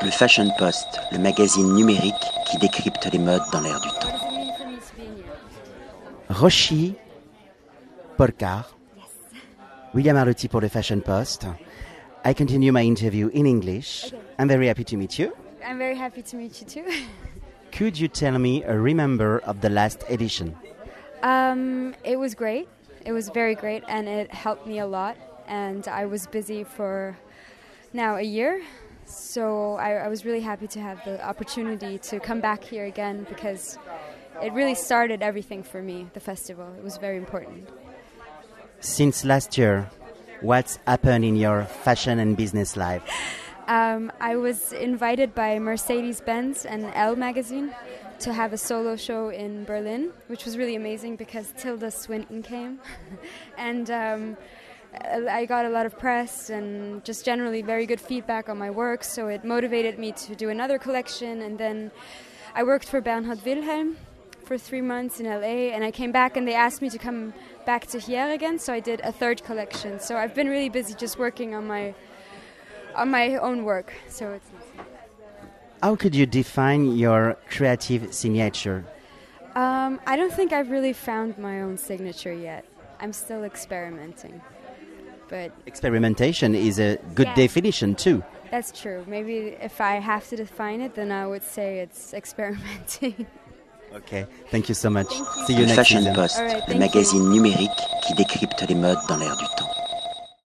Le Fashion Post, le magazine numérique qui décrypte les modes dans l'air du temps. Roshi Porcar. William Arlotti pour le Fashion Post. I continue my interview in English. I'm very happy to meet you. I'm very happy to meet you too. Could you tell me a remember of the last edition? Um, it was great. It was very great, and it helped me a lot. And I was busy for now a year, so I, I was really happy to have the opportunity to come back here again because it really started everything for me. The festival. It was very important. Since last year, what's happened in your fashion and business life? Um, I was invited by Mercedes Benz and Elle magazine to have a solo show in Berlin, which was really amazing because Tilda Swinton came. and um, I got a lot of press and just generally very good feedback on my work, so it motivated me to do another collection. And then I worked for Bernhard Willhelm for three months in LA, and I came back and they asked me to come back to here again, so I did a third collection. So I've been really busy just working on my on my own work. So it's. How could you define your creative signature? Um, I don't think I've really found my own signature yet. I'm still experimenting, but Experimentation is a good Yeah. definition too. that's true. Maybe if I have to define it, then I would say it's experimenting. Okay, thank you so much. Thank you. See you Le next Fashion. Post, All right, le thank you. magazine numérique qui décrypte les modes dans l'air du temps.